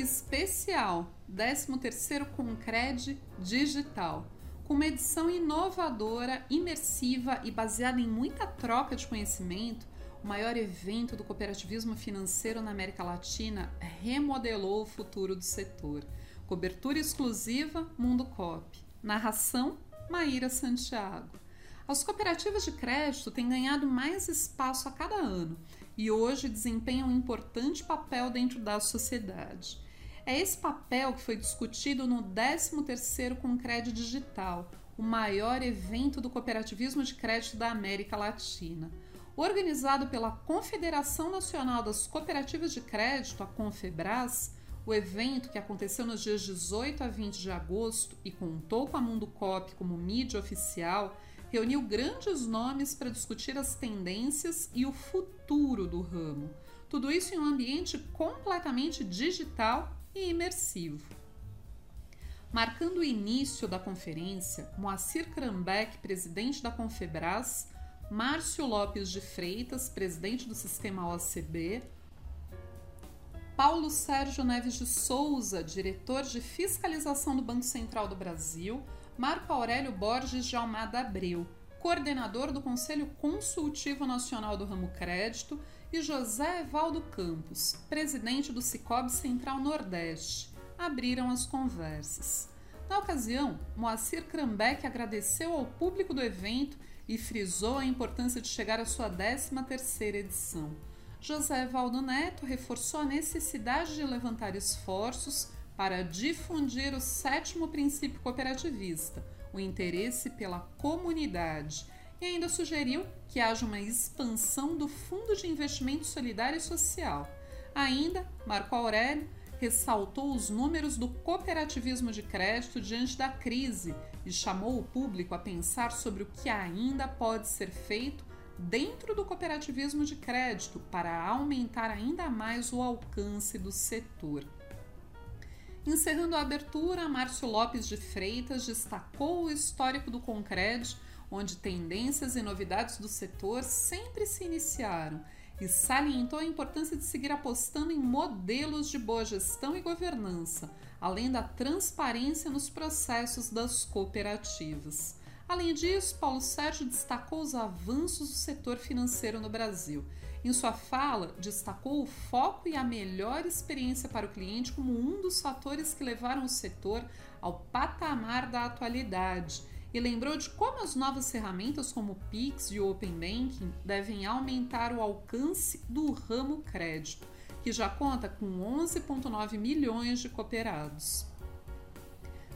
especial 13º Concred Digital, com uma edição inovadora, imersiva e baseada em muita troca de conhecimento, o maior evento do cooperativismo financeiro na América Latina remodelou o futuro do setor. Cobertura exclusiva Mundo Cop. Narração Maíra Santiago. As cooperativas de crédito têm ganhado mais espaço a cada ano e hoje desempenham um importante papel dentro da sociedade. É esse papel que foi discutido no 13º Concred Digital, o maior evento do cooperativismo de crédito da América Latina. Organizado pela Confederação Nacional das Cooperativas de Crédito, a Confebras, o evento, que aconteceu nos dias 18 a 20 de agosto e contou com a Mundo Cop como mídia oficial, reuniu grandes nomes para discutir as tendências e o futuro do ramo. Tudo isso em um ambiente completamente digital e imersivo. Marcando o início da conferência, Moacir Krambeck, presidente da Confebras, Márcio Lopes de Freitas, presidente do sistema OCB, Paulo Sérgio Neves de Souza, diretor de fiscalização do Banco Central do Brasil, Marco Aurélio Borges de Almada Abreu, coordenador do Conselho Consultivo Nacional do Ramo Crédito, e José Evaldo Campos, presidente do Cicobi Central Nordeste, abriram as conversas. Na ocasião, Moacir Krambeck agradeceu ao público do evento e frisou a importância de chegar à sua 13ª edição. José Evaldo Neto reforçou a necessidade de levantar esforços para difundir o sétimo princípio cooperativista, o interesse pela comunidade, e ainda sugeriu que haja uma expansão do Fundo de Investimento Solidário e Social. Ainda, Marco Aurélio ressaltou os números do cooperativismo de crédito diante da crise e chamou o público a pensar sobre o que ainda pode ser feito dentro do cooperativismo de crédito para aumentar ainda mais o alcance do setor. Encerrando a abertura, Márcio Lopes de Freitas destacou o histórico do Concred, onde tendências e novidades do setor sempre se iniciaram, e salientou a importância de seguir apostando em modelos de boa gestão e governança, além da transparência nos processos das cooperativas. Além disso, Paulo Sérgio destacou os avanços do setor financeiro no Brasil em sua fala, destacou o foco e a melhor experiência para o cliente como um dos fatores que levaram o setor ao patamar da atualidade e lembrou de como as novas ferramentas como o Pix e o Open Banking devem aumentar o alcance do ramo crédito, que já conta com 11,9 milhões de cooperados.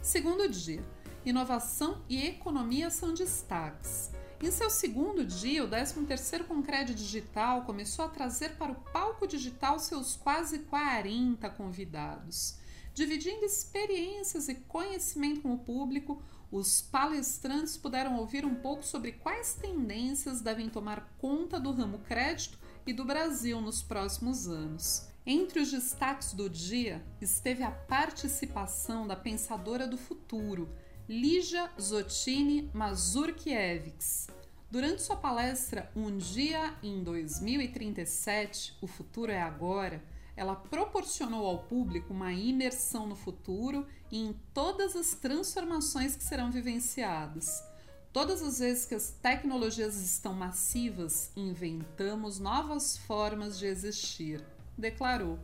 Segundo dia, inovação e economia são destaques. Em seu segundo dia, o 13º Concred Digital começou a trazer para o palco digital seus quase 40 convidados. Dividindo experiências e conhecimento com o público, os palestrantes puderam ouvir um pouco sobre quais tendências devem tomar conta do ramo crédito e do Brasil nos próximos anos. Entre os destaques do dia esteve a participação da pensadora do futuro, Lígia Zottini Mazurkiewicz. Durante sua palestra Um Dia em 2037, O Futuro é Agora, ela proporcionou ao público uma imersão no futuro e em todas as transformações que serão vivenciadas. Todas as vezes que as tecnologias estão massivas, inventamos novas formas de existir, declarou.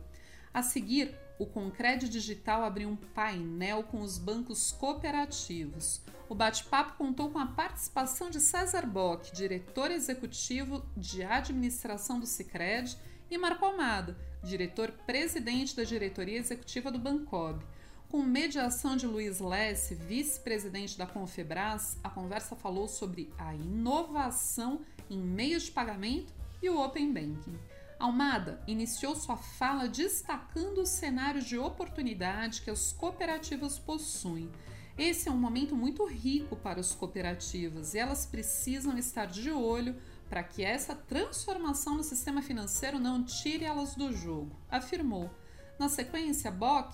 A seguir, o Concred Digital abriu um painel com os bancos cooperativos. O bate-papo contou com a participação de César Bock, diretor executivo de administração do Cicred, e Marco Almada, diretor-presidente da diretoria executiva do Bancob. Com mediação de Luiz Lesse, vice-presidente da Confebras, a conversa falou sobre a inovação em meios de pagamento e o Open Banking. Almada iniciou sua fala destacando o cenário de oportunidade que as cooperativas possuem. Esse é um momento muito rico para as cooperativas e elas precisam estar de olho para que essa transformação no sistema financeiro não tire elas do jogo, afirmou. Na sequência, Bock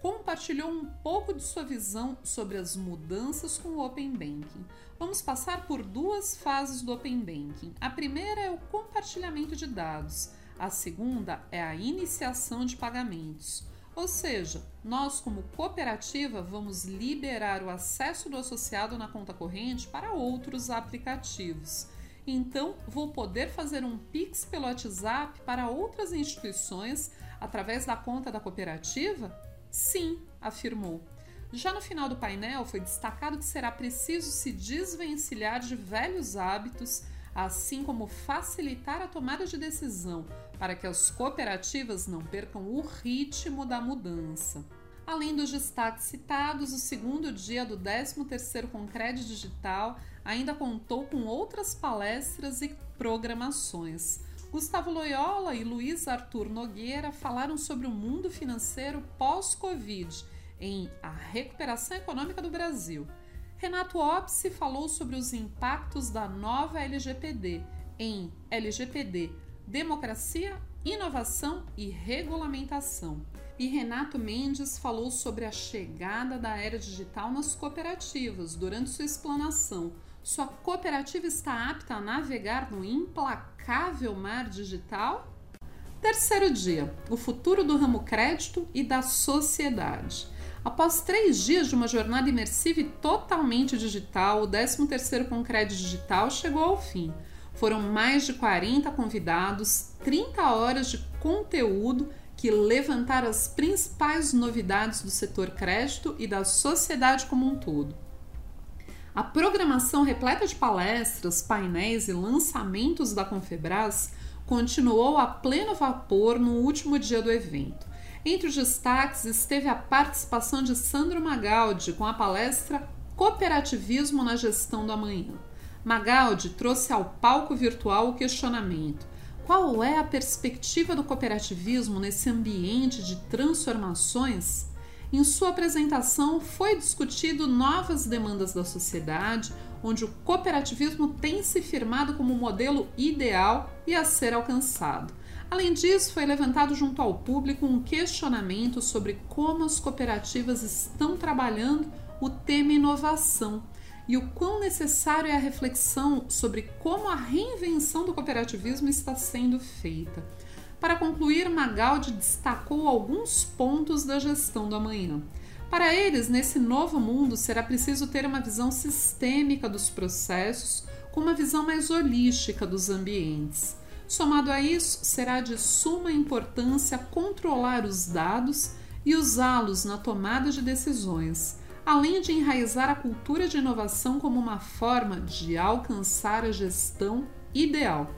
compartilhou um pouco de sua visão sobre as mudanças com o Open Banking. Vamos passar por duas fases do Open Banking. A primeira é o compartilhamento de dados. A segunda é a iniciação de pagamentos. Ou seja, nós, como cooperativa, vamos liberar o acesso do associado na conta corrente para outros aplicativos. Então, vou poder fazer um Pix pelo WhatsApp para outras instituições através da conta da cooperativa? Sim, afirmou. Já no final do painel, foi destacado que será preciso se desvencilhar de velhos hábitos, assim como facilitar a tomada de decisão para que as cooperativas não percam o ritmo da mudança. Além dos destaques citados, o segundo dia do 13º Concred Digital ainda contou com outras palestras e programações. Gustavo Loyola e Luiz Arthur Nogueira falaram sobre o mundo financeiro pós-Covid em A Recuperação Econômica do Brasil. Renato Opsi falou sobre os impactos da nova LGPD em LGPD Democracia, Inovação e Regulamentação. E Renato Mendes falou sobre a chegada da era digital nas cooperativas durante sua explanação. Sua cooperativa está apta a navegar no implacável mar digital? Terceiro dia: o futuro do ramo crédito e da sociedade. Após três dias de uma jornada imersiva e totalmente digital, o 13º Concred Digital chegou ao fim. Foram mais de 40 convidados, 30 horas de conteúdo que levantaram as principais novidades do setor crédito e da sociedade como um todo. A programação repleta de palestras, painéis e lançamentos da Confebras continuou a pleno vapor no último dia do evento. Entre os destaques esteve a participação de Sandro Magaldi com a palestra Cooperativismo na Gestão do Amanhã. Magaldi trouxe ao palco virtual o questionamento: qual é a perspectiva do cooperativismo nesse ambiente de transformações? Em sua apresentação, foi discutido novas demandas da sociedade, onde o cooperativismo tem se firmado como modelo ideal e a ser alcançado. Além disso, foi levantado junto ao público um questionamento sobre como as cooperativas estão trabalhando o tema inovação e o quão necessário é a reflexão sobre como a reinvenção do cooperativismo está sendo feita. Para concluir, Magaldi destacou alguns pontos da gestão do amanhã. Para eles, nesse novo mundo, será preciso ter uma visão sistêmica dos processos, com uma visão mais holística dos ambientes. Somado a isso, será de suma importância controlar os dados e usá-los na tomada de decisões além de enraizar a cultura de inovação como uma forma de alcançar a gestão ideal.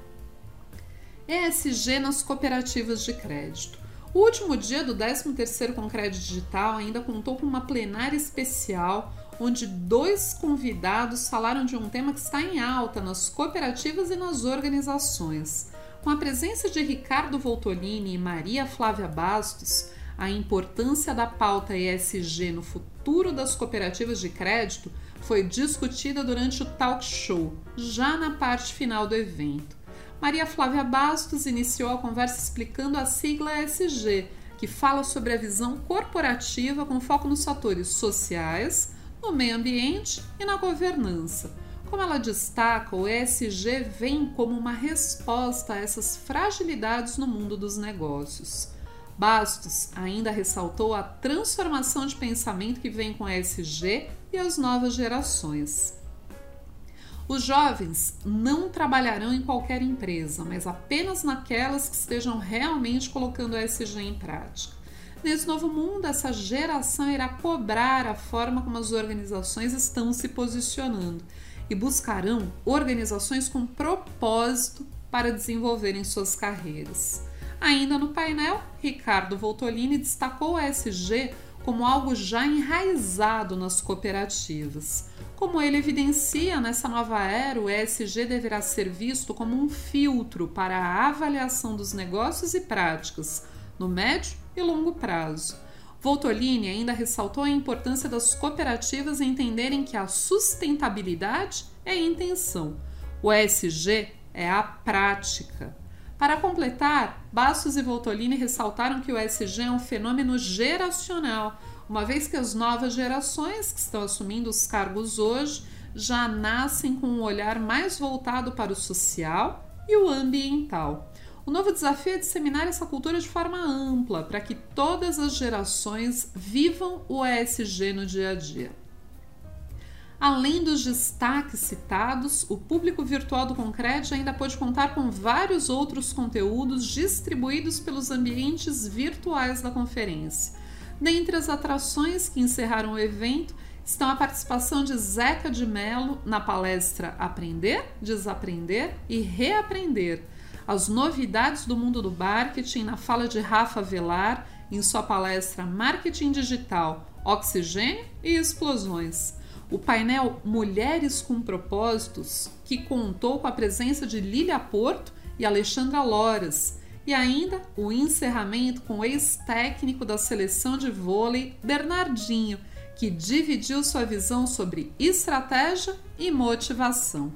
ESG nas cooperativas de crédito. O último dia do 13º Concred Digital ainda contou com uma plenária especial onde dois convidados falaram de um tema que está em alta nas cooperativas e nas organizações. Com a presença de Ricardo Voltolini e Maria Flávia Bastos, a importância da pauta ESG no futuro das cooperativas de crédito foi discutida durante o talk show, já na parte final do evento. Maria Flávia Bastos iniciou a conversa explicando a sigla ESG, que fala sobre a visão corporativa com foco nos fatores sociais, no meio ambiente e na governança. Como ela destaca, o ESG vem como uma resposta a essas fragilidades no mundo dos negócios. Bastos ainda ressaltou a transformação de pensamento que vem com a ESG e as novas gerações. Os jovens não trabalharão em qualquer empresa, mas apenas naquelas que estejam realmente colocando a ESG em prática. Nesse novo mundo, essa geração irá cobrar a forma como as organizações estão se posicionando e buscarão organizações com propósito para desenvolverem suas carreiras. Ainda no painel, Ricardo Voltolini destacou o ESG como algo já enraizado nas cooperativas. Como ele evidencia, nessa nova era, o ESG deverá ser visto como um filtro para a avaliação dos negócios e práticas no médio e longo prazo. Voltolini ainda ressaltou a importância das cooperativas entenderem que a sustentabilidade é a intenção, o ESG é a prática. Para completar, Bastos e Voltolini ressaltaram que o ESG é um fenômeno geracional, uma vez que as novas gerações que estão assumindo os cargos hoje já nascem com um olhar mais voltado para o social e o ambiental. O novo desafio é disseminar essa cultura de forma ampla, para que todas as gerações vivam o ESG no dia a dia. Além dos destaques citados, o público virtual do Concred ainda pode contar com vários outros conteúdos distribuídos pelos ambientes virtuais da conferência. Dentre as atrações que encerraram o evento estão a participação de Zeca de Mello na palestra Aprender, Desaprender e Reaprender. As novidades do mundo do marketing na fala de Rafa Velar em sua palestra Marketing Digital, Oxigênio e Explosões o painel Mulheres com Propósitos, que contou com a presença de Lília Porto e Alexandra Loras, e ainda o encerramento com o ex-técnico da seleção de vôlei, Bernardinho, que dividiu sua visão sobre estratégia e motivação.